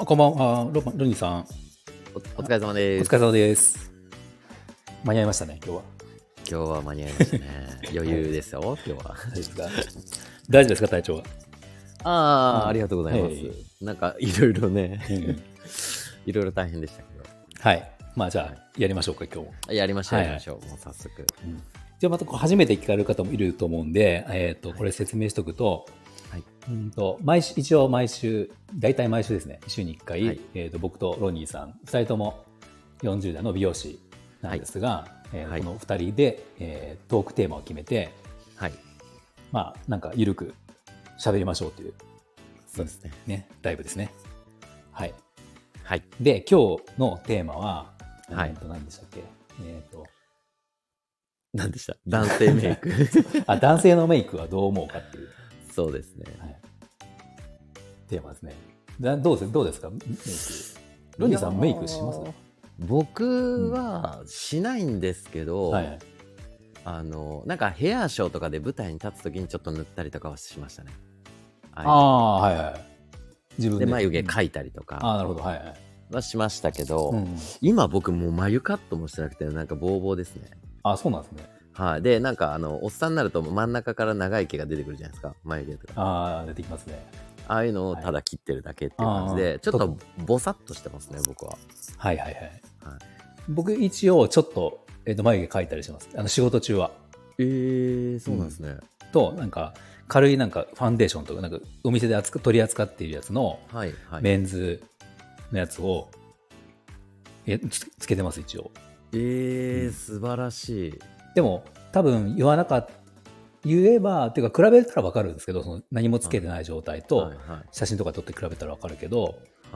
あ、こんばんは。ロロニーさん。おお疲れ様おです。疲れ様です。間に合いましたね、今日は。今日は間に合いましたね。余裕ですよ、今日は。大丈夫ですか体調は？ああ、うんありがとうございます。はいなんか、いろいろね、うん いろいろ大変でしたけはい。まあ、じゃあ、やりましょうか、今日。やりましょう、はいやりましょう。もう早速。じゃあ、またこう初めて聞かれる方もいると思うんで、えっ、と、これ説明しておくと、はい。うんと毎週一応毎週、大体毎週ですね、週に1回、はいえー、と僕とロニーさん、2人とも40代の美容師なんですが、えーはいこの2人で、えートークテーマを決めて、はい。まあ、なんか緩く喋りましょうという、そうですね。ね、ライブですね。はい。はい。で、今日のテーマは、はいえーと何でしたっけ？えっ、と、何でした？男性メイク。あ、男性のメイクはどう思うかっていう、そうですね。はい、テーマですね。だどうですどうですか？メイク。ロニーさんメイクします？僕はしないんですけど、はい。あの、なんかヘアショーとかで舞台に立つときにちょっと塗ったりとかはしましたね。あはあ、はいはい。自分い、で。で、眉毛い描いたりとああ、かなるほど。はいはい。はしましたけど、うん、今僕もう眉カットもしてなくてなんかボーボーですねあそうなんですね。はい。でなんかあのおっさんになると真ん中から長い毛が出てくるじゃないですか。眉毛とか。ああ、出てきますね。ああいうのをただ切ってるだけっていう感じで、はいちょっとボサッとしてますね僕は。はいはいはい。はい。僕一応ちょっと,、えー、と眉毛描いたりします。あの仕事中は。えー、そうなんですね、と、なんか軽いなんかファンデーションとか、なんかお店で扱取り扱っているやつのはいはい。メンズのやつを、えつつけてます、一応。えーうん。素晴らしいでも、多分言わなかった、言えば、っていうか比べたら分かるんですけど、その何もつけてない状態と、写真とか撮って比べたら分かるけど、はい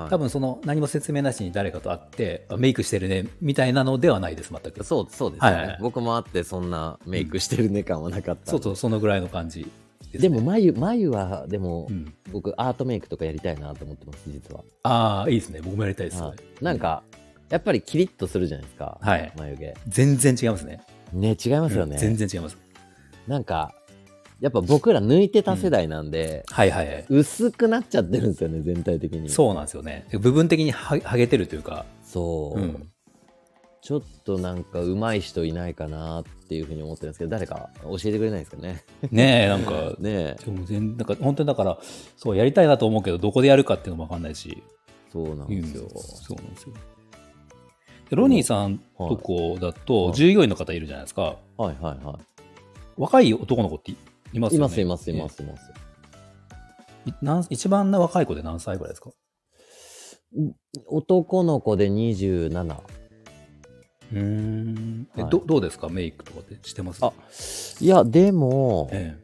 多分その何も説明なしに誰かと会って、あメイクしてるね、みたいなのではないです、全く。そうそうですよね、はいはい僕もあってそんなメイクしてるね感はなかった、そうそう、そのぐらいの感じです、ね。でも眉眉はでも、うん、僕アートメイクとかやりたいなと思ってます実はああ、いいですね。僕もやりたいです。はいなんか、やっぱりキリッとするじゃないですか、はい眉毛。全然違いますね。ね、違いますよね。うん全然違います。なんか、やっぱ僕ら抜いてた世代なんで、はいはいはい。薄くなっちゃってるんですよね、全体的に。そうなんですよね。部分的にははげてるというか、そう。うんちょっとなんか上手い人いないかなっていうふうに思ってるんですけど、誰か教えてくれないですかね。ねえ、なんか、ねえ、でも全なんか本当にだから、そう、やりたいなと思うけど、どこでやるかっていうのも分かんないし、そうなんうんですよ。そうなんですよ。でロニーさんとこだと、はい従業員の方いるじゃないですか。はいはいは若い男の子っていいますい。いよね。ますいますいますいます。いなん一番若い子で何歳ぐらいですか？男の子で27。うーん、えはいどどうですか？メイクとかってしてます？あいや、でも、え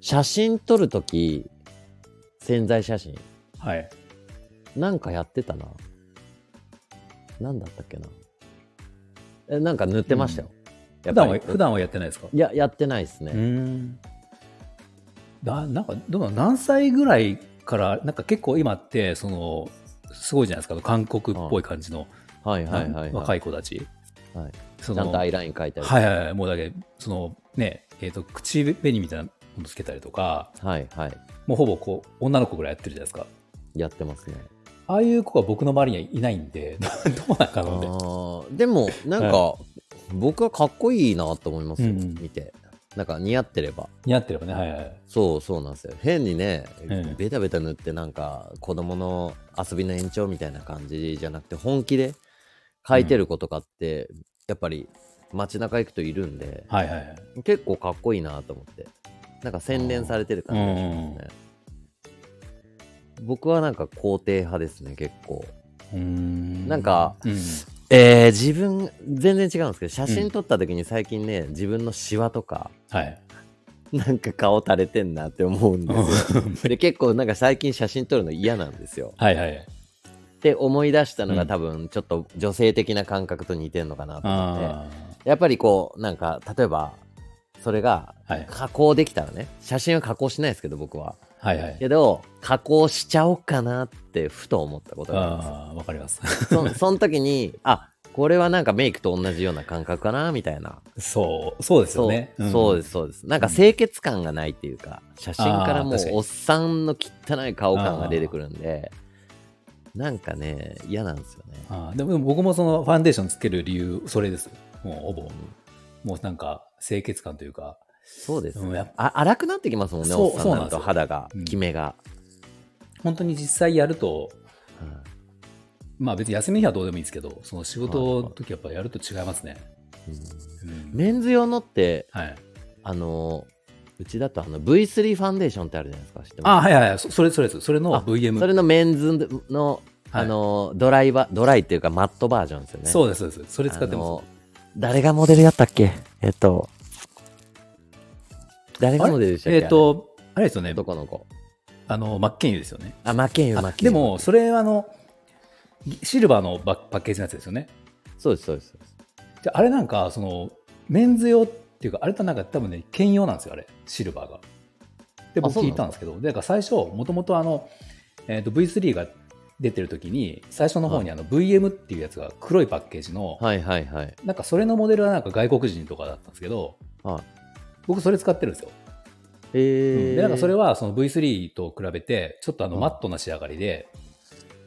写真撮るとき、潜在写真。えはい。なんかやってたな。なんだったっけな。え、なんか塗ってましたよ。や普段は普段はやってないですか？いや、やってないですね。んだなんかどうなの何歳ぐらいからなんか結構今ってそのすごいじゃないですか韓国っぽい感じの、はいはいはい、はい。若い子たちはいそのちゃんとアイライン描いたり。はいはいはいもうだけそのねえー、と口紅みたいなものつけたりとかはいはい。もうほぼこう女の子ぐらいやってるじゃないですかやってますね。ああいう子は僕の周りにはいないんで どうなんかあなでも、なんか、僕はかっこいいなと思いますよ、うんうん見て。なんか似合ってれば。似合ってればねはいはいそうそうなんですよ。変にね、うんベタベタ塗ってなんか子供の遊びの延長みたいな感じじゃなくて本気で描いてる子とかって、やっぱり街中行くといるんで、はいはいはい結構かっこいいなと思って。なんか洗練されてる感じがしますね。僕はなんか肯定派ですね、結構。うーん。なんかうん。えー、自分、全然違うんですけど、写真撮った時に最近ね、自分のシワとか、はい。なんか顔垂れてんなって思うんですよ。で、結構なんか最近写真撮るの嫌なんですよ。はいはいって思い出したのうん。が多分ちょっと女性的な感覚と似てんのかなと思って、あやっぱりこう、なんか、例えば、それが加工できたらね、写真は加工しないですけど僕は。はいはいけど、加工しちゃおうかなってふと思ったことがあ。ああわかりますそ その時に、あ、これはなんかメイクと同じような感覚かなみたいな。そうそうですよねそうそうですす、そうです。なんか清潔感がないっていうか、写真からもうおっさんの汚い顔感が出てくるんで、なんかね、嫌なんですよね。あーでもでも僕もそのファンデーションつける理由、それです。もうほぼ。もうなんか清潔感というか、そうですね。あ荒くなってきますもんね、そうおっさんになるとそうなんですよ肌がうん。本当に実際やると、うんまあ別に休みの日はどうでもいいんですけど、その仕事の時やっぱやると違いますね。メンズ用のって、はい。あのーうちだとあの V3 ファンデーションってあるじゃないですか。知ってます？あ、はいはいはい。そそれ、それです。それのあ VM。それのメンズの、あのードライバドライっていうかマットバージョンですよね。そうです、そうです。それ使ってまあの誰がモデルやったっけ？えっと、誰す。がモデルでしたっけえっ、と、あれですよね。どこの子あの、マッケンユーですよね。あ、マッケンユー、マあッケンユー。でも、それはあの、シルバーのバパッケージのやつですよね。そうです、そうです。そうですであれなんか、その、メンズ用っていうか、あれとなんか多分ね、兼用なんですよ、あれ、シルバーが。で、僕聞いたんですけど、で、だから最初、もともとあの、えっ、と、V3 が出てる時に、最初の方にあの、VM っていうやつが黒いパッケージの、はいはいはい。なんかそれのモデルはなんか外国人とかだったんですけど、はい僕それ使ってるんですよ。えー、で、なんかそれはその V3 と比べて、ちょっとあのうんマットな仕上がりで、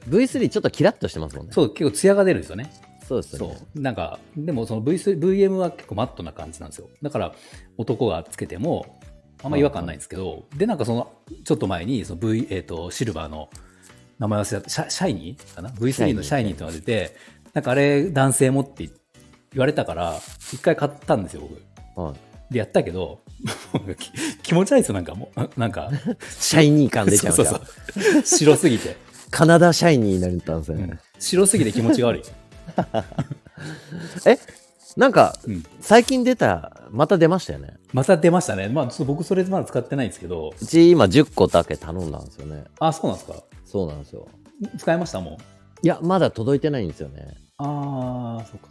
V3 ちょっとキラッとしてますもんね。そう、結構ツヤが出るんですよね。そうですよね。そう。なんか、でもその V3 VM は結構マットな感じなんですよ。だから男がつけても、あんま違和感ないんですけど、で、なんかその、ちょっと前に、その V、えっ、と、シルバーの名前忘れた、シャシャイニーかな ?V3 のシャイニーってのが出て、なんかあれ男性もって言われたから、一回買ったんですよ、僕。はいで、やったけど、き 気持ち悪いですよ、なんかもう、なんか、シャイニー感出ちゃうそうそうそう。白すぎて、カナダシャイニーになったんですよね。うん白すぎて気持ちが悪い。え？なんか、うん最近出た、また出ましたよね。また出ましたね。まあ、ちょっと僕それまだ使ってないんですけど、うち今10個だけ頼んだんですよね。あ、そうなんですか？そうなんですよ。使いましたもん。いや、まだ届いてないんですよね。ああ、そっか。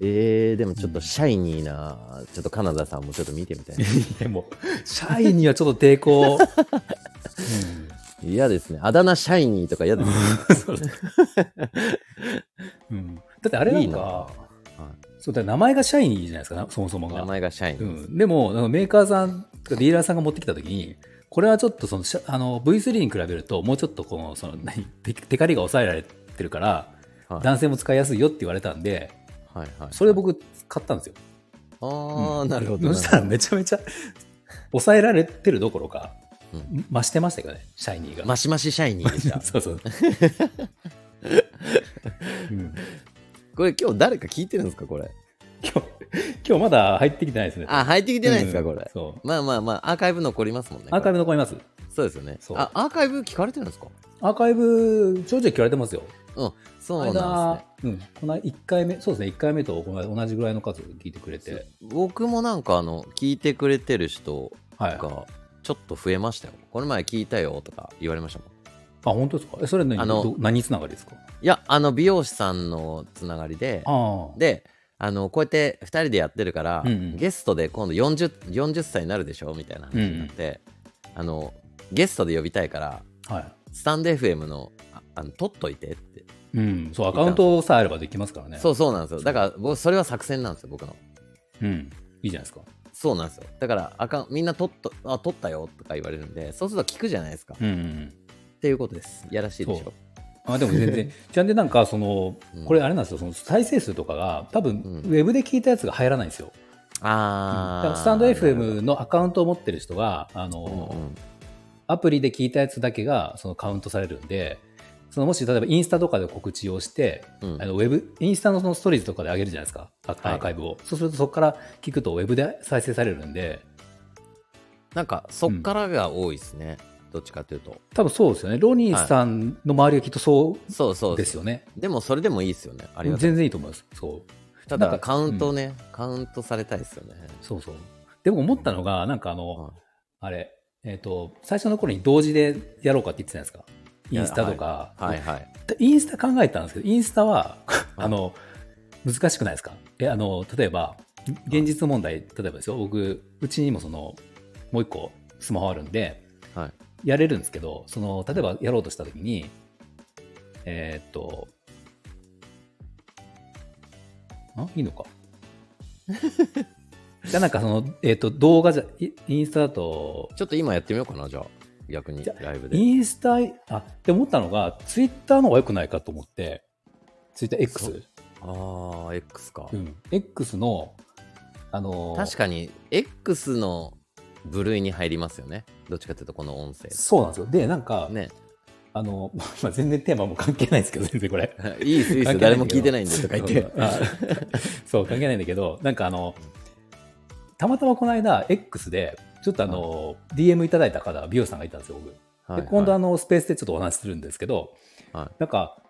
えー、でもちょっとシャイニーな、ちょっとカナダさんもちょっと見てみたい。でも、シャイにはちょっと抵抗。嫌ですね。あだ名シャイニーとか嫌ですね。うんだってあれなんか、いいなはそうだ名前がシャイニーじゃないですか、なそもそもい、が。名前がシャイニうー。ん、でも、なんかメーカーさんとかディーラーさんが持ってきたときに、これはちょっとそのあの V3 に比べると、もうちょっとこのその何テテカリが抑えられてるから、はい男性も使いやすいよって言われたんで、はいはい。それを僕買ったんですよ。あー、うんなるほど。そしたらめちゃめちゃ抑えられてるどころか、うん増してましたけどね、シャイニーが。マシマシシャイニーでした。そうそう。うんこれ今日誰か聞いてるんですかこれ？今日、今日まだ入ってきてないですね。あ、入ってきてないですか、うんこれ。そう。まあまあまあ、アーカイブ残りますもんね。アーカイブブ残ります。そうですよね。あ、アーカイブ聞かれてるんですか？アーカイブ、ちょいちょい聞かれてますよ。うん、そうなん間ですね。うん。この1回目、そうですね、1回目と同じぐらいの数聞いてくれて。僕もなんかあの、聞いてくれてる人はい。がちょっと増えましたよ。この前聞いたよとか言われましたもん。あ、本当ですか？え、それ何あのど何つながりですか？いや、あの、美容師さんのつながりで。で、あの、こうやって2人でやってるから、うんうんゲストで今度 40, 40歳になるでしょ？みたいな話になって、あの、ゲストで呼びたいから、はスタンド FM の、ああの取っといてって。い。うん。そう、アカウントさえあればできますからね。そうそうなんですよ。だから、僕、それは作戦なんですよ、僕の。う。うん。いいじゃないですか。そうなんですよ。だから、あかん、みんな取っと、あ、取ったよとか言われるんで、そうすると聞くじゃないですか。っうんうんうん。ていうことです。やらしいでしょ。あでも全然、ちゃんでなんか、そのうん、これあれなんですよ、その再生数とかが、多分、うんウェブで聞いたやつが入らないんですよ。あー。だからスタンド FM のアカウントを持ってる人が、あの、うんうんアプリで聞いたやつだけがそのカウントされるんで、そのもし例えばインスタとかで告知をして、うんあのウェブインスタのそのストーリーズとかで上げるじゃないですか、アーカイブを。そうするとそこから聞くとウェブで再生されるんで、なんか、そっからが多いですね。どっちかというと。多分そうですよね。ロニーさんの周りはきっとそそうそううですよね。でも、それでもいいですよね。あ。全然いいと思います。そう。ただ、カウントね、カウントされたいですよね。そうそう。でも思ったのが、なんかあの、はいあれ、えっ、と、最初の頃に同時でやろうかって言ってたじゃないですか。インスタとか。はいはい。でインスタ考えたんですけど、インスタは、あの、難しくないですか？え、あの、例えば、現実問題、例えばですよ、僕、うちにもその、もう一個スマホあるんで、はい。やれるんですけど、その、例えばやろうとしたときに、えーっと、あいいのか。じゃあなんかその、えーっと、動画じゃ、イインスタだと、ちょっと今やってみようかな、じゃあ。逆にライブで。インスタ、あ、って思ったのが、ツイッターの方が良くないかと思って、ツイッター X? ああ、X かう。ん。X の、あのー確かに、X の部類に入りますよね。どっちかというと、この音声。そうなんですよ。で、なんか、ね。あの、まあ、全然テーマも関係ないんですけど、全然これ。いいっす、いいっす。誰も聞いてないんでとか言って。あそう、関係ないんだけど、なんかあの、たまたまこの間、X で、ちょっとあの、DM いただいた方、美容師さんがいたんですよ、僕。はいで今度あはいの、スペースでちょっとお話しするんですけど、はなんか、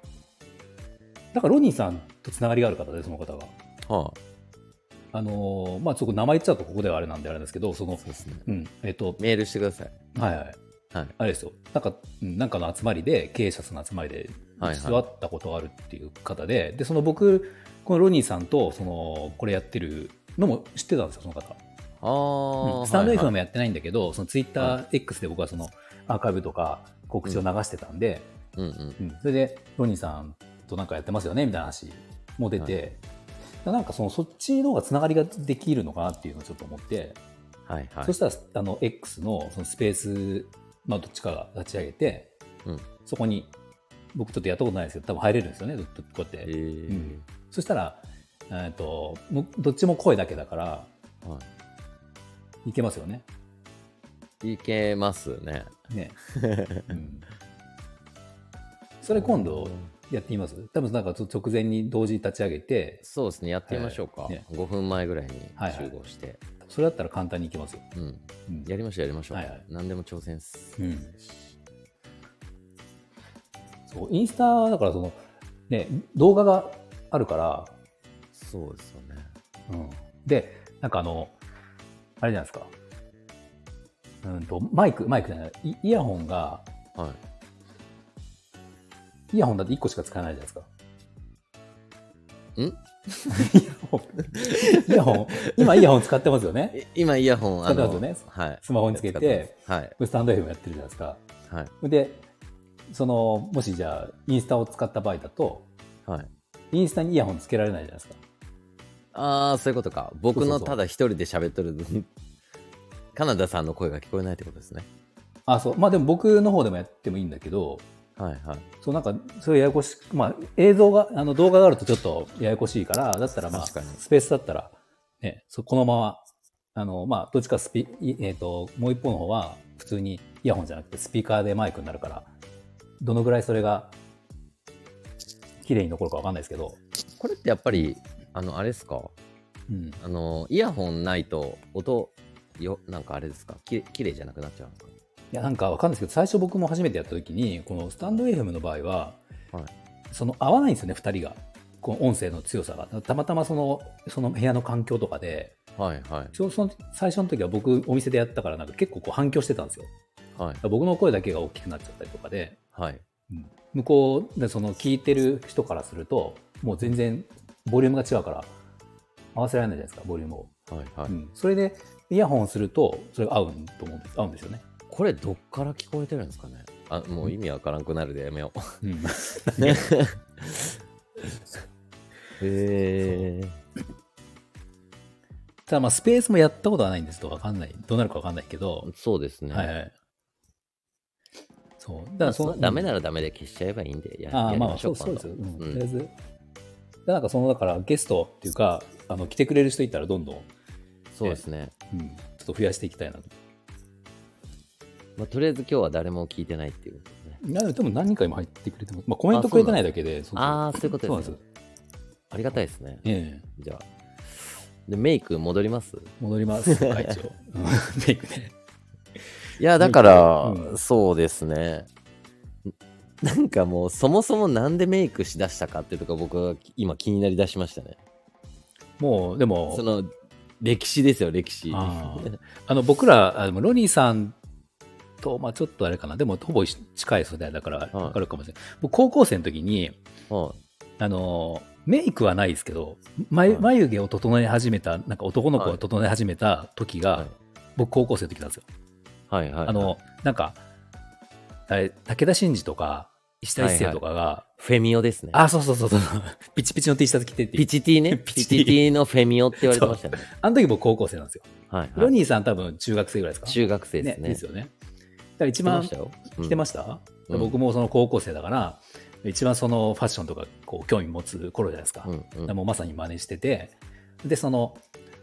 なんかロニーさんとつながりがある方で、その方が。はあのーまあ、ちょっと名前言っちゃうとここではあれなんであれですけど、そのあ、、そうですね。うん、えっ、と、メールしてください。はいはい。はい。あれですよ。なんか、うんなんかの集まりで、経営者の集まりで、はいはい一度会ったことがあるっていう方で、で、その僕、このロニーさんと、その、これやってるのも知ってたんですよ、その方。ああ、うん。スタンド F はい。もやってないんだけど、そのツイッター X で僕はそのアーカイブとか告知を流してたんで、はいうんうん。うん。それでロニーさんとなんかやってますよねみたいな話も出て、なんかそのそっちの方がつながりができるのかなっていうのをちょっと思って、はいはい。そ。したらあの X のそのスペース、まあ、どっちかが立ち上げて、うん。そこに僕ちょっとやったことないですけど多分入れるんですよねこうやって、えー。うん。そしたら、えー、とどっちも声だけだからはいけますよね。いけますね。ね、うん、それ今度やってみます？多分なんか直前に同時に立ち上げてそうですね、やってみましょうか。はいね5分前ぐらいにはいはい集合して。それだったら簡単にいけますよ。うん。うんやりましょう、やりましょう。はいはい何でも挑戦っす。うんそうインスタだからその、ね、動画があるから、そうですよね。うん、でなんかあのあれじゃないですかうんとマイクマイクじゃないイイヤホンがはい。イヤホンだって1個しか使えないじゃないですか。ん？イヤホンイヤホン今イヤホン使ってますよね い今、イヤホン、使ってますよねはい。スマホにつけてはい。スタンド F もやってるじゃないですか。はい。でそのもしじゃあインスタを使った場合だとはい。インスタにイヤホンつけられないじゃないですか。ああ、そういうことか。僕のただ一人で喋っとる分、カナダさんの声が聞こえないってことですね。あそうまあでも僕の方でもやってもいいんだけどはいはい。そうなんかそれややこしくまあ映像があの動画があるとちょっとややこしいからだったらまあ確かにスペースだったらねそこのままあのまあどっちかスピいえっ、ともう一方の方は普通にイヤホンじゃなくてスピーカーでマイクになるからどのぐらいそれが綺麗に残るかわかんないですけど、これってやっぱり、あの、あれですか？うん、あの、イヤホンないと音、よ、なんかあれですか？ききれいじゃなくなっちゃうんですかいやなんかわかんないですけど最初僕も初めてやった時にこのスタンド FM の場合は、はい。その合わないんですよね2人がこの音声の強さが。たまたまそのその部屋の環境とかではいはい。ちょその最初の時は僕お店でやったからなんか結構こう反響してたんですよ。はい。僕の声だけが大きくなっちゃったりとかで、はい。向こうでその聞いてる人からするともう全然ボリュームが違うから合わせられないじゃないですかボリュームを、はいはい。うん。それでイヤホンするとそれが合うと思うんです合うんですよね、これどっから聞こえてるんですかね。あ、もう意味わからんくなるでやめよう。うん。へえ。ただまあスペースもやったことはないんです。とわかんない。どうなるかわかんないけど、そうですね。はいはい。そう。だかららそのダメならダメで消しちゃえばいいんで、やああまあやりましょそううそうですよ、うん。今度うん。とりあえずでなんかそのだからゲストっていうかあの来てくれる人いたらどんどん、そうですね。うん、ちょっと増やしていきたいなとまあ、とりあえず今日は誰も聞いてないっていうことですね。でも何人か今入ってくれてます、まあ、コメントくれてないだけでああ、そういうことですね。ありがたいですね。ええじゃあ。で、メイク戻ります？戻ります 会長うんメイクねいや、だから、うんそうですね。なんかもう、そもそもなんでメイクしだしたかっていうとこ僕は今気になりだしましたね。もうでもその、歴史ですよ、歴史。あ の僕らあでもロニーさんと、まあ、ちょっとあれかなでもほぼ近い世代だから分かるかもしれない、僕高校生の時にはあのメイクはないですけど眉はい眉毛を整え始めたなんか男の子が整え始めた時が、はい僕高校生の時なんですよ。いはいはい。あのなんか武田真治とか石田一生とかが、フェミオですね。あそうそうそうそう ピチピチの T シャツ着てってピチティね。ピチティ ピチティのフェミオって言われてましたね。あの時僕高校生なんですよ。はい、ロはい。ニーさん多分中学生ぐらいですか？中学生ですね。ですよね。ら一番来てました？うん僕もその高校生だから、一番そのファッションとかこう興味持つ頃じゃないですか。うんうんもうまさに真似してて、で、その、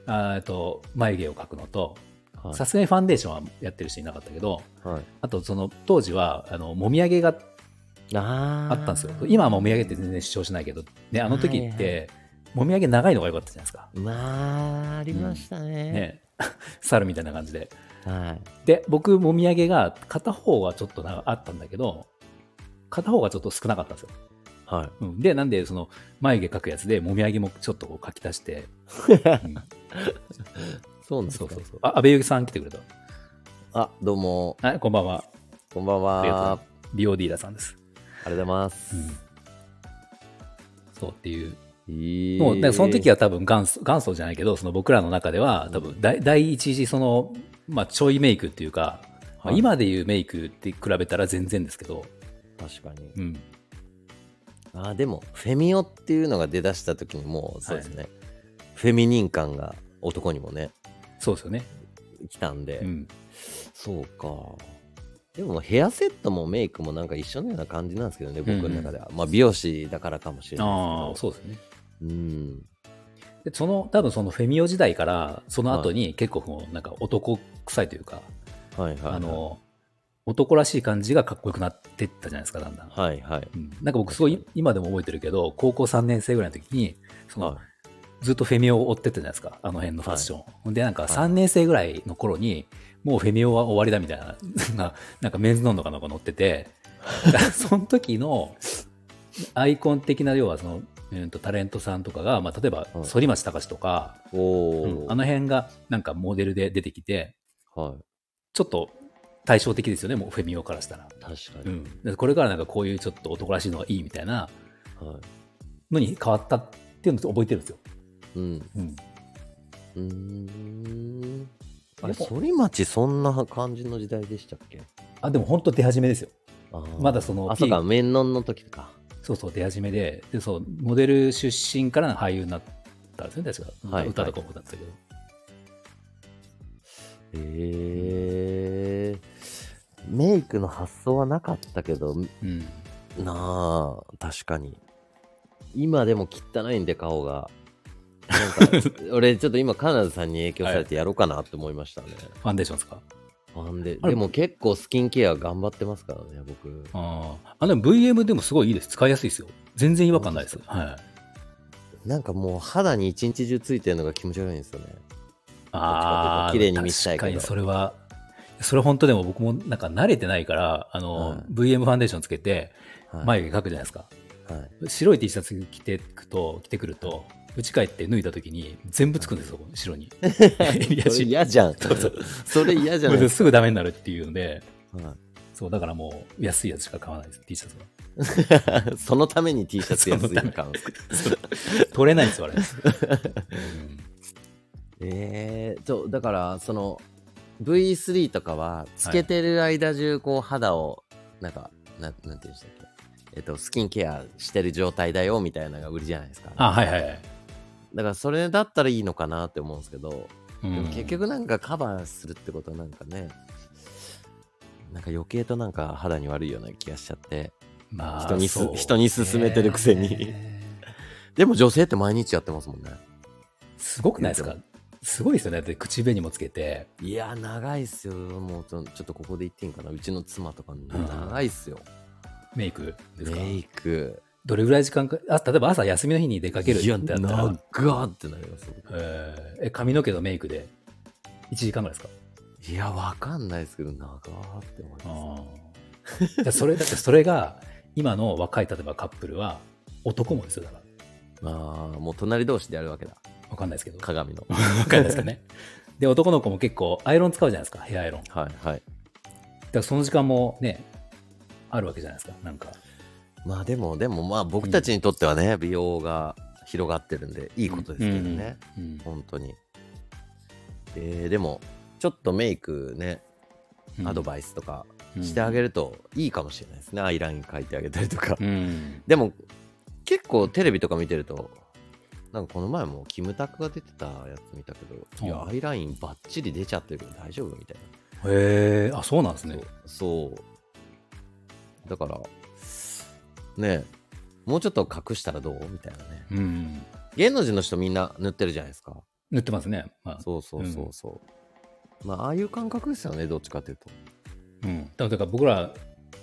あーえっと眉毛を描くのと、はいさすがにファンデーションはやってる人いなかったけど、はい。あとその当時は、あの、もみあげがああったんですよ。今はもみあげって全然主張しないけど、ね、あの時はいって、もみあげ長いのが良かったじゃないですか。まあ、ありましたね。ね、猿みたいな感じで。はい。で、僕、もみあげが片方はちょっとなあったんだけど、片方がちょっと少なかったんですよ。はい。うん、で、なんで、その、眉毛描くやつで、もみあげもちょっとこう描き足して、うんそうなんですか？そうそうそう。あ、安倍ゆきさん来てくれた。あ、どうも、はい、こんばんは。こんばんは。美容ディーラーさんです。ありがとうございます。そうっていう。いいもう、だからその時は多分元祖、元祖じゃないけど、その僕らの中では、多分第、第一次、その、まあ、ちょいメイクっていうか、まあはい今でいうメイクって比べたら全然ですけど、確かに。うん。あ、でも、フェミオっていうのが出だした時にもう、そうですね。フェミニン感が男にもね、そうですよね。来たんで、うん。そうか。でもヘアセットもメイクもなんか一緒のような感じなんですけどね、僕の中では。まあ美容師だからかもしれああ、ないですそうですね。うん。でその多分そのフェミオ時代からその後に結構もうなんか男臭いというか、はいはい、はい。あの男らしい感じがかっこよくなってったじゃないですかだんだん、はいはい。うんなんか僕すごい今でも覚えてるけど高校3年生ぐらいの時にその、はずっとフェミオを追ってったじゃないですかあの辺のファッション、ほんでなんかはい3年生ぐらいの頃にもうフェミオは終わりだみたいなな なんかメンズノンノかなんか載ってて その時のアイコン的な要はその、えーとタレントさんとかが、まあ、例えばはい反町隆史とか、うんー。あの辺がなんかモデルで出てきて、はい。ちょっと対照的ですよね、もうフェミオからしたら。確かに。うん、でこれからなんかこういうちょっと男らしいのがいいみたいなはい。のに変わったっていうのを覚えてるんですよ。うん。うん、うーん。あれ、反町そんな感じの時代でしたっけ？あでも本当出始めですよ。まだそのあ、そうか、面論の時か。そうそう、出始めで、でそうモデル出身から俳優になったんですね、確か。はい歌とかもだったけど。へえ。メイクの発想はなかったけど、うん、なあ、確かに。今でも汚いんで顔が。なんか、俺ちょっと今、カナダさんに影響されてやろうかなって思いましたね。ファンデーションですか？なんで、あれでも結構スキンケア頑張ってますからね、僕。あーあ、でも VM でもすごいいいです。使いやすいですよ。全然違和感ないです。はい。なんかもう肌に一日中ついてるのが気持ち悪いんですよね。ああ、綺麗に見せたいけど確かにそれは、それ本当でも僕もなんか慣れてないから、あの、はい VM ファンデーションつけて、はい。眉毛描くじゃないですか。はい、白い T シャツ着てくと、着てくると、家帰って脱いだ時に全部つくんですよ、後ろに。襟それ足嫌じゃん。そうそうそれ嫌じゃないですすぐダメになるっていうので、か。はいそう、だからもう安いやつしか買わないです、T シャツは。そのために T シャツ安いの買うんですか？取れないんですよ、あれ。うんえー、そうだからその V3 とかはつけてる間中こう肌をなんかななんていうんでしたっけ？えっとスキンケアしてる状態だよみたいなのが売りじゃないですかあ、はいはいはい。だからそれだったらいいのかなって思うんですけど、うん。でも結局なんかカバーするってことはなんかねなんか余計となんか肌に悪いような気がしちゃってまあ人に人に勧めてるくせに。ね でも女性って毎日やってますもんね。すごくないですか？すごいですよね。だって口紅もつけて、いや長いっすよ。もうちょちょっとここで言っていいんかな？うちの妻とか長いっすよ、メイクですか？メイクどれぐらい時間か、あ、例えば朝休みの日に出かけるってなったら、長ーってなりますえーえ髪の毛とメイクで1時間ぐらいですか？いやわかんないですけど長ーって思いまああ。それ、だってそれが、今の若い、例えばカップルは、男もですよ、だから。すああもう隣同士でやるわけだわかんないですけど。わ鏡の かんないですかね。で、男の子も結構、アイロン使うじゃないですか、ヘアアイロン。だかはいはいらその時間もね、あるわけじゃないですか、なんか。まあでもでもまあ僕たちにとってはね、美容が広がってるんでいいことですけどね、うん。うん。本当に。えーでもちょっとメイクねアドバイスとかしてあげるといいかもしれないですね、アイライン描いてあげたりとか、うん。でも結構テレビとか見てるとなんかこの前もキムタクが出てたやつ見たけど、いやうん。アイラインバッチリ出ちゃってるけど大丈夫みたいへえ、あ、そうなんですね。そう。だから、ねえもうちょっと隠したらどう？みたいなね。うん。芸能人の人みんな塗ってるじゃないですか。塗ってますね。まあ、そうそうそうそう。まあ、ああいう感覚ですよね、どっちかというと。うん。だから僕ら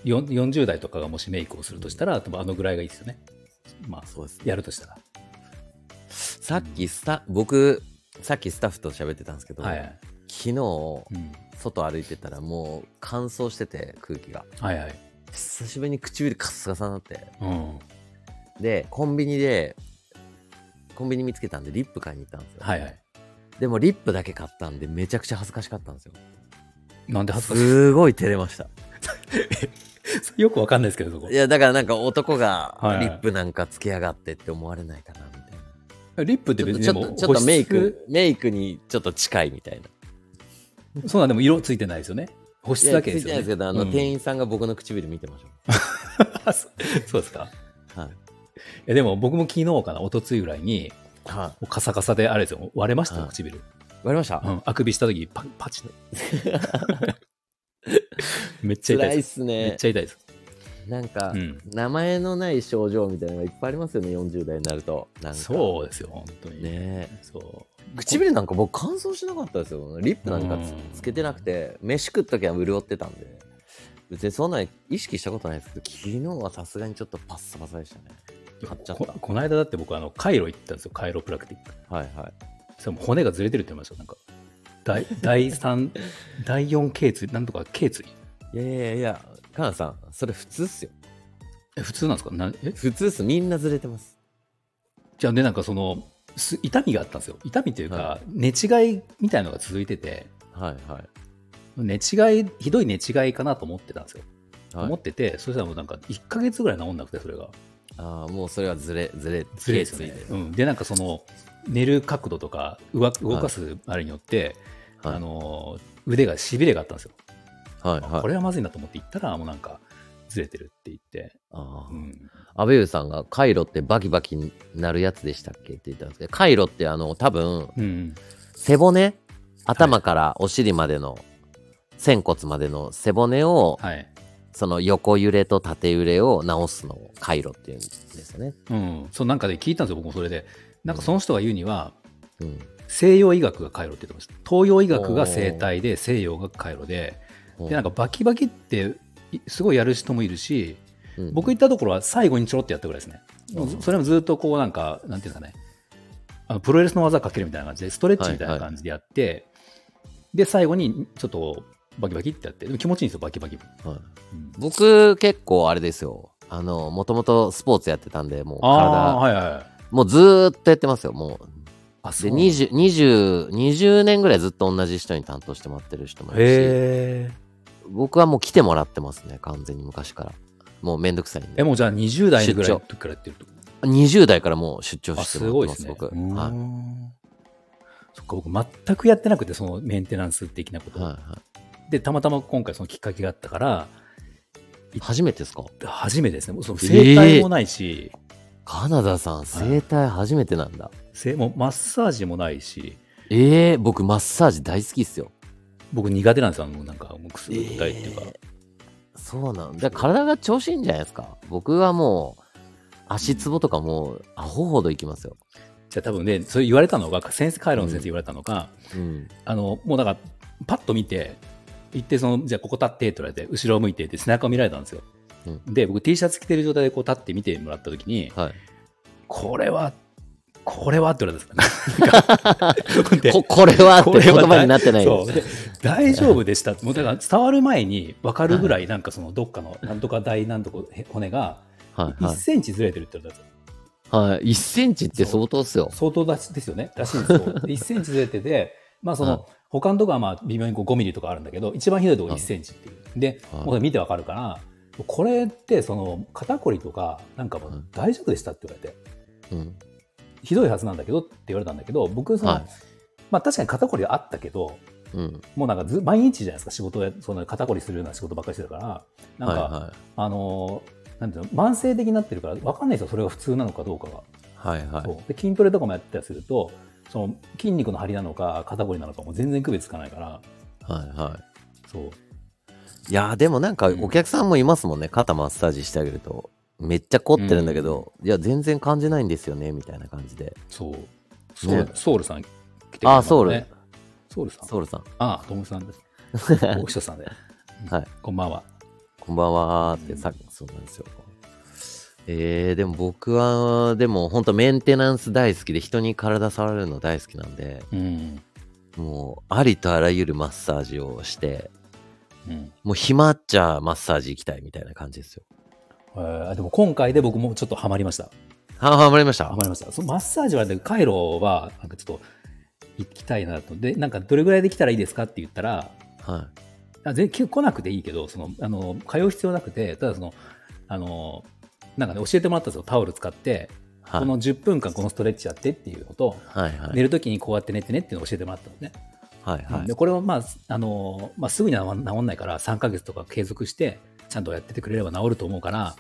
よん40代とかがもしメイクをするとしたら、多分あのぐらいがいいですよね。まあ、そうですねやるとしたら。さっきスタ、僕、さっきスタッフと喋ってたんですけど、はいはい。昨日、うん。外歩いてたらもう乾燥してて、空気が。はいはい。久しぶりに唇カッサカサになって。うん。で、コンビニで、コンビニ見つけたんでリップ買いに行ったんですよ。はいはい。でもリップだけ買ったんでめちゃくちゃ恥ずかしかったんですよ。なんで恥ずかしい？すごい照れました。よくわかんないですけど、そこい。や、だからなんか男がはいはいリップなんかつけやがってって思われないかな、みたいな。リップって別にちょっとちょっとメイ保ク、メイクにちょっと近いみたいな。湿そうなんでも色ついてないですよね。保湿だけですよね。いですけど、あの、うん店員さんが僕の唇見てましあそ そうですか。た。はい。えでも僕も昨日かな、一昨日ぐらいに、はい。カサカサであれですよ、割れましたよ、はい唇。割れました、うん、あくびした時パパチッ めっちゃ痛いです。すめっね。ちゃ痛いです。なんか、うん名前のない症状みたいなのがいっぱいありますよね、40代になると。そうですよ、本当に。ねそう。唇なんか僕乾燥しなかったですよ。リップなんかつうんつけてなくて、飯食っときは潤ってたんで。別にそんなに意識したことないですけど、昨日はさすがにちょっとパッサパサでしたね。買っちゃったここの間だって僕あのカイロ行ったんですよカイロプラクティックはいはい。それも骨がずれてるって言いましたよなんか 第第3第4頸椎なんとか頸椎いやいやいや、カナさん、それ普通っすよ。え普通なんですか？なえ？普通っす。みんなずれてます。じゃあでなんかそのす痛みがあったんですよ。痛みというか、は寝違いみたいのが続いててはいはい。寝違いひどい寝違いかなと思ってたんですよ、はい。思っててそしたらもうなんか1ヶ月ぐらい治んなくてそれが。ああ、もうそれはずれ、ずれ、ずれでね、うん、でなんかその寝る角度とかうわ動かすあれによって、はい。あの腕がしびれがあったんですよ。はいはい。これはまずいなと思って行ったら、もうなんか、ずれてるって言って。ああうん。安倍優さんがカイロってバキバキになるやつでしたっけって言ったんですけど、カイロってあの、多分、うん。背骨？頭からお尻までの、仙骨までの背骨を、はい。その横揺れと縦揺れを直すのをカイロっていうんですよね。うん。そう、なんかで聞いたんですよ、僕もそれで。なんかその人が言うには、うん。西洋医学が回路って言ってました。東洋医学が生体で、西洋が回路で、で、なんかバキバキって、いすごいやる人もいるし、うん僕行ったところは最後にちょろっとやったぐらいですね。うんそれもずっとこうなんか、なんていうんですかね、あのプロレスの技かけるみたいな感じで、ストレッチみたいな感じでやって、で、最後にちょっとバキバキってやって、でも気持ちいいんですよ、バキバキ。はいうん僕結構あれですよ。あの、もともとスポーツやってたんで、もう体、はいはい。もうずーっとやってますよ。もう。あ、で、そう。20、20、20年ぐらいずっと同じ人に担当してもらってる人もいるし。僕はもう来てもらってますね、完全に昔から。もうめんどくさいんえ、で。もうじゃあ20代ぐらいの時からやってると？20代からもう出張あ、してすもらってます、ごいですね。僕。はそっか、僕全くやってなくて、そのメンテナンス的なこい。と。はいはで、たまたま今回そのきっかけがあったから、い。初めてですか？初めてですね。その整体もないし、カナダさん、整体初めてなんだ。せもうマッサージもないし、ええ僕マッサージ大好きっすよ。僕苦手なんですよ。あのなんか、もうくすぐったいっていうか。そうなんだ。体が調子いいんじゃないですか？僕はもう、足つぼとかもう、アホほどいきますよ。じゃあ多分ね、それ言われたのが、先生、カイロの先生言われたのが、うん。あの、もうだから、パッと見て、行って、その、じゃあここ立ってって言われて、後ろを向いてって背中を見られたんですよ。うんで、僕 T シャツ着てる状態でこう立って見てもらった時に、はい。これは、これはって言われた。んです こ、これはって 言葉になってない大丈夫でした。もうだから伝わる前に分かるぐらいなんかそのどっかのなんとか大なんとか骨がはい、1はい。センチずれてるって言われたんですよ。はい。1センチって相当っすよ。相当だしですよね。らしいんですよ。で1センチずれててまあその、はい。他のとこはまあ微妙にこう5ミリとかあるんだけど一番ひどいところ1センチっていう。で、はい。もう見て分かるからこれってその肩こりとかなんかもう大丈夫でしたって言われて。うん。ひどいはずなんだけどって言われたんだけど僕その、はい。まあ確かに肩こりはあったけどうん。もうなんかず毎日じゃないですか仕事でその肩こりするような仕事ばっかりしてるから。なんか、はいはあのーなんていうの慢性的になってるから分かんないですよそれが普通なのかどうかが、い。はい。はい。で筋トレとかもやってたりするとその筋肉の張りなのか肩こりなのかも全然区別つかないから。はいはそう。いやーでもなんかうん。お客さんもいますもんね、肩マッサージしてあげるとめっちゃ凝ってるんだけど、いや全然感じないんですよねみたいな感じでそう。ソウル,、ねソウルさん来てあソウルね。ソウルさん？ソウルさんああ、トムさんです。さんで。はい。こんばんは。こんばんはーってさ、そうなんですよえー、でも僕はでも本当メンテナンス大好きで人に体触るの大好きなんでうん。もうありとあらゆるマッサージをしてうん。もう暇っちゃマッサージ行きたいみたいな感じですよえーでも今回で僕もちょっとハマりました。はハマりましたハマりました。そのマッサージは、ね、カイロは、なんかちょっと行きたいなと。で、なんかどれぐらいできたらいいですかって言ったら、はあ全然来なくていいけど、その、あの、通う必要なくて、ただその、あの、なんかね、教えてもらったんですよ。タオル使って、いはいこの10分間このストレッチやってっていうのと、はいはい寝るときにこうやって寝てねっていうのを教えてもらったのね。はいはいでこれはまあ、あのまあ、すぐには治んないから3ヶ月とか継続してちゃんとやっててくれれば治ると思うから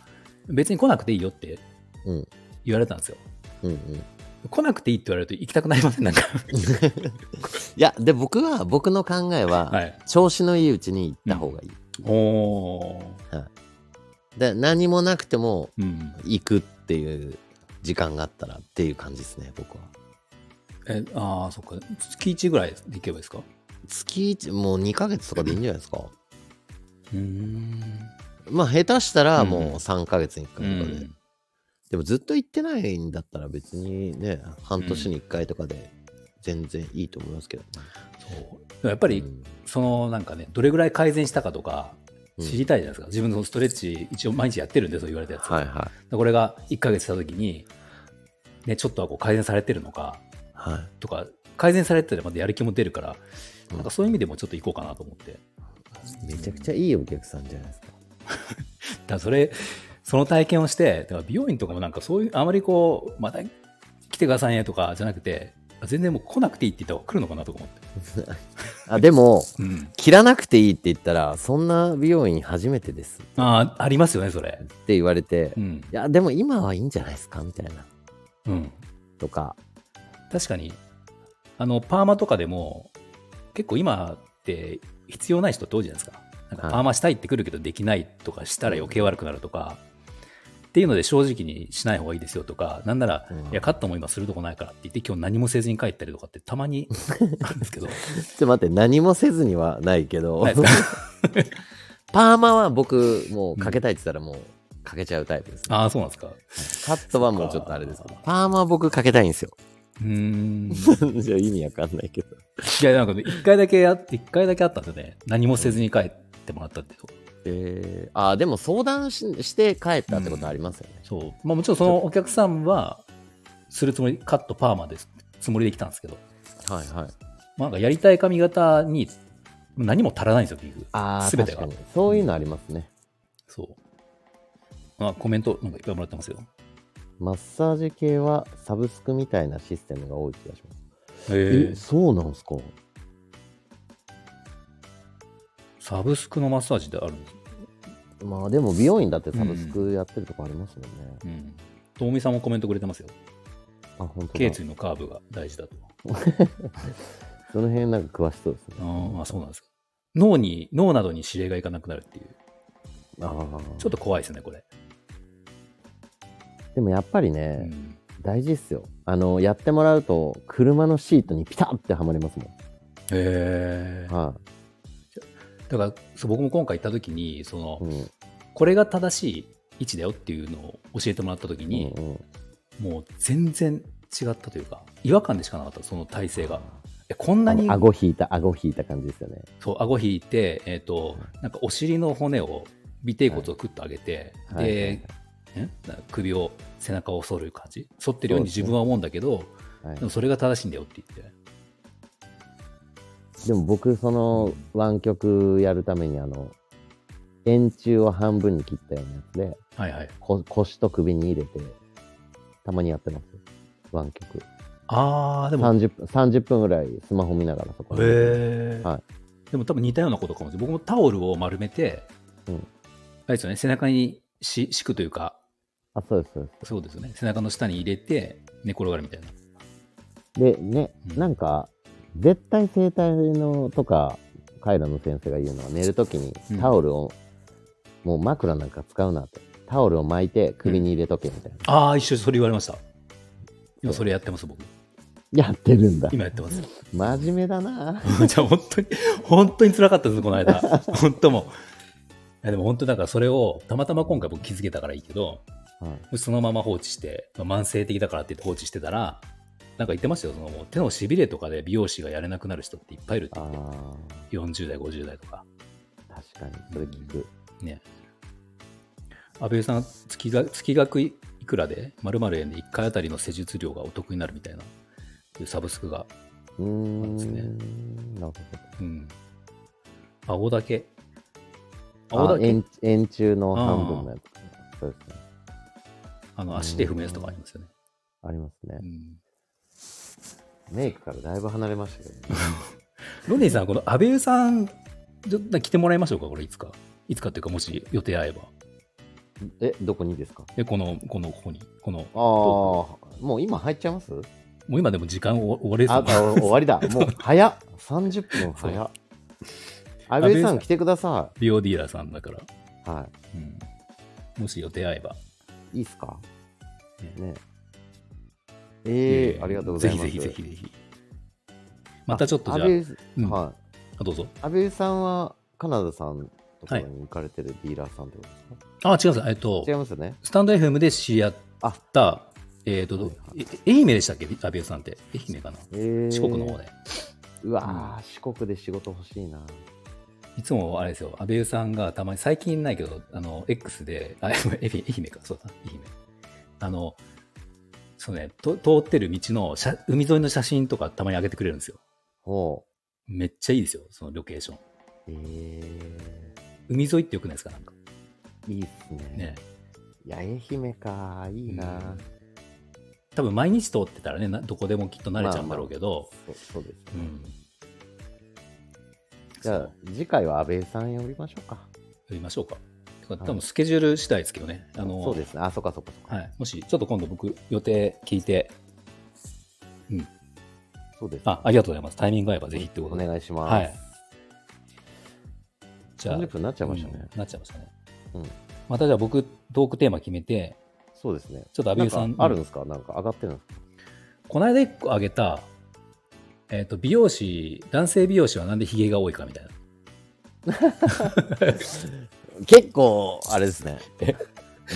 別に来なくていいよってうん言われたんですよ。うんうん来なくていいって言われると行きたくなりませんなんか。いやで僕は僕の考えは、はい。調子のいいうちに行った方がいい、おー。で何もなくてもうん。行くっていう時間があったらっていう感じですね僕はえ、ああ、そっか。月1ぐらいで行けばいいですか？月1もう2ヶ月とかでいいんじゃないですか。まあ下手したらうんもう3ヶ月に1う回とかで、ん。でもずっと行ってないんだったら別にね半年に1回とかで全然いいと思いますけど、そう。やっぱり、うんそのなんかね、どれぐらい改善したかとかうん知りたいじゃないですか。自分のストレッチ一応毎日やってるんで、そう言われたやつ。はいはいでこれが1ヶ月した時に、ね、ちょっとはこう改善されてるのかはいとか、改善されてたらまたやる気も出るから、うんなんかそういう意味でもちょっと行こうかなと思って。めちゃくちゃいいお客さんじゃないですか だそれ、その体験をして、だから美容院とかもなんかそういう、あまりこう、また来てくださいねとかじゃなくて、全然もう来なくていいって言った方が来るのかなとか思って。あでもうん。切らなくていいって言ったらそんな美容院初めてですっああ、ありますよね、それ。て言われて、いうん。やでも今はいいんじゃないですかみたいなうん。とか確かに、あの、パーマとかでも、結構今って必要ない人って多いじゃないですか。なんかはい。パーマしたいってくるけどできないとかしたら余計悪くなるとか、っていうので正直にしない方がいいですよとか、なんなら、うん。いや、カットも今するとこないからって言って今日何もせずに帰ったりとかってたまに あるんですけど、ちょっと待って何もせずにはないけど。パーマは僕もうかけたいって言ったらもうかけちゃうタイプです、ね。ああ、そうなんですか。カットはもうちょっとあれですけどパーマは僕かけたいんですようーん。じゃあ意味わかんないけどいや、なんかね、一回だけやって、一回だけあったんでね。何もせずに帰ってもらったっていうとこえー、あでも相談しして帰ったってことありますよね、そう。まあもちろんそのお客さんは、するつもり、カットパーマです。つもりで来たんですけど、はいはいまあ、なんかやりたい髪型に何も足らないんですよ、結局。ああ全てがそういうのありますねそう。まあ、コメントなんかいっぱいもらってますよ。マッサージ系はサブスクみたいなシステムが多い気がしますへえそうなんすか？サブスクのマッサージってあるんですまあでも美容院だってサブスクやってるとこありますもんね、うん。ともみさんもコメントくれてますよ。あ本当だ頸椎のカーブが大事だと。その辺なんか詳しそうですねああ、そうなんですか。脳に、脳などに指令がいかなくなるっていう。あーちょっと怖いですね、これ。でもやっぱりうね、ん。大事っすよ。あのやってもらうと車のシートにピタッてはまりますもん。へえ。はだからそう僕も今回行った時にその、い、うん。これが正しい位置だよっていうのを教えてもらった時に、うんうん。もう全然違ったというか違和感でしかなかったその体勢が。えこんなに顎引いた顎引いた感じですよね。そう顎引いて、えーとなんかお尻の骨を尾てい骨をクッと上げて、はいはいで、んな首を背中を反る感じ？反ってるように自分は思うんだけどはい。でもそれが正しいんだよって言って。でも僕その湾曲やるためにあの円柱を半分に切ったようなやつではいはい。こ腰と首に入れてたまにやってます。湾曲。ああでも。30分 ,30 分ぐらいスマホ見ながらそこでへえ、はい。でも多分似たようなことかもしれない。僕もタオルを丸めて、うん。あれですよね背中にし敷くというかあそうですそうです。そうですよね。背中の下に入れて寝転がるみたいな。でね、うん。なんか絶対整体のとかカイラの先生が言うのは寝るときにうん。タオルを、もう枕なんか使うなって。タオルを巻いて首に入れとけみたいな、ああ、一緒にそれ言われました。今それやってます、僕。やってるんだ。今やってます。真面目だな。じゃあ本当に、本当に辛かったです、この間。本当もう。いやでも本当だからそれを、たまたま今回僕気づけたからいいけど、そのまま放置して、まあ慢性的だからって言って放置してたら、なんか言ってましたよ、そのもう手のしびれとかで美容師がやれなくなる人っていっぱいいるってあ言って、40代、50代とか。ー確かにそれ聞く、ね。安倍さん、月が月額いくらで、〇〇円で1回あたりの施術料がお得になるみたいな、いうサブスクが、うーん。ですね。なるほうん。青だけ。ど青だけ。円柱の半分のやつ。そうですねあの、足で踏むやつとかありますよね。ありますねうん。メイクからだいぶ離れましたけど、ね、ロネーさん、この安倍さん、ちょっと来てもらいましょうか、これいつか。いつかっていうか、もし予定合えば。えどこにですか？で、この、この、ここに。この、ああもう今入っちゃいます？もう今でも時間終われあですよあ終わりだ もう早っ30分早っ安倍さんん来てくださ美容ディーラーさんだから。いはうん。もし予定合えば。いいいっすか？ね。ねえー、ありがとうございます。ぜひぜひぜひぜひ。またちょっとじゃあ、うん。はい。あどうぞ。安倍さんはカナダさんとかに行かれてるディーラーさんってことですか、あ、違います。えっと違い、ますよね。スタンド FM で知り合っあ。た、えっと、え愛媛でしたっけ？安倍さんって。愛媛かな？えー、四国の方で。うわー、四国で仕事欲しいな。いつもあれですよ、安倍さんがたまに、最近ないけど、あの、X で、あ、愛媛か、そうだ、愛媛。あの、そうね、と通ってる道の写海沿いの写真とかたまに上げてくれるんですよ。ほめっちゃいいですよ、そのロケーション。うえ海沿いってよくないですか、なんか。ー、いいっすねね。いや愛媛かいいな、うん多分毎日通ってたらね、などこでもきっと慣れちゃうんだろうけど、そうそうですうん。じゃあ次回は安倍さん呼びましょうか呼びましょうか。多分スケジュール次第ですけどね。あのそうですねあそっかそっかそっか、はい。もし、ちょっと今度僕、予定聞いて、うん。そうですあ、ありがとうございます。タイミング合えばぜひってことおで。願いします、はい。じゃあ、30分になっちゃいましたねうんなっちゃいましたね。うんまたじゃあ僕、トークテーマ決めて、そうですねちょっと安倍さんなんかあるんですか？なんか上がってるんですかこの間一個あげた、えっ、と、美容師、男性美容師はなんでヒゲが多いかみたいな。結構あれですね。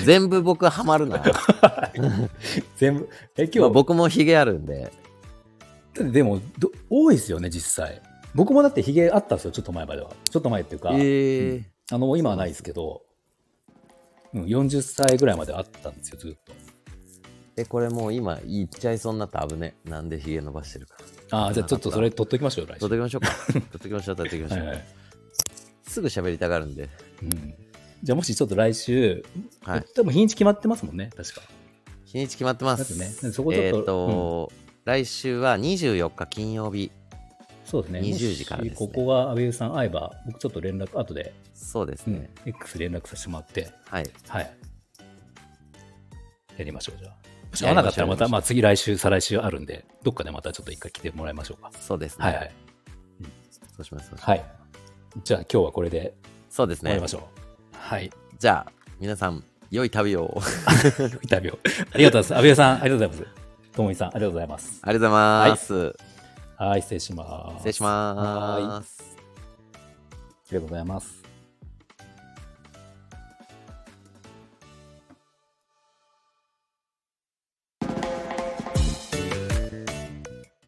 全部僕ハマるな 全部、え、ま今日、あ僕もヒゲあるんで。でもど、多いですよね、実際。僕もだってヒゲあったんですよ、ちょっと前までは。ちょっと前っていうか、ええあの、今はないですけど、うん、40歳ぐらいまであったんですよ、ずっと。えこれもう今言っちゃいそうになったら危ね。なんでヒゲ伸ばしてるか。ああ、じゃあちょっとそれ取っときましょう、来週。取っときましょうか。取っときましょう取っときましょう、はいはい。すぐ喋りたがるんでうん。じゃあもしちょっと来週、はい多分日にち決まってますもんね、確か。日にち決まってまだすね、そこちょっと、えっ、と、来週は24日金曜日そうですね。20時からですねここが安倍さん会えば、僕ちょっと連絡、後で、うんそうですね、X 連絡させてもらって、はいはい。やりましょう、じゃあ。もし合わなかったらまた、まあ次来週、再来週あるんで、どっかでまたちょっと一回来てもらいましょうか。そうですねはいはい。そうしますそうしますはい。じゃあ今日はこれでそうですね終わりましょう。はい。じゃあ皆さん良い旅をインタビュー。ありがとうございます。安倍さん、ありがとうございます。ともみさん、ありがとうございます。ありがとうございます、はい、失礼します。失礼しはいあますりがとうございます。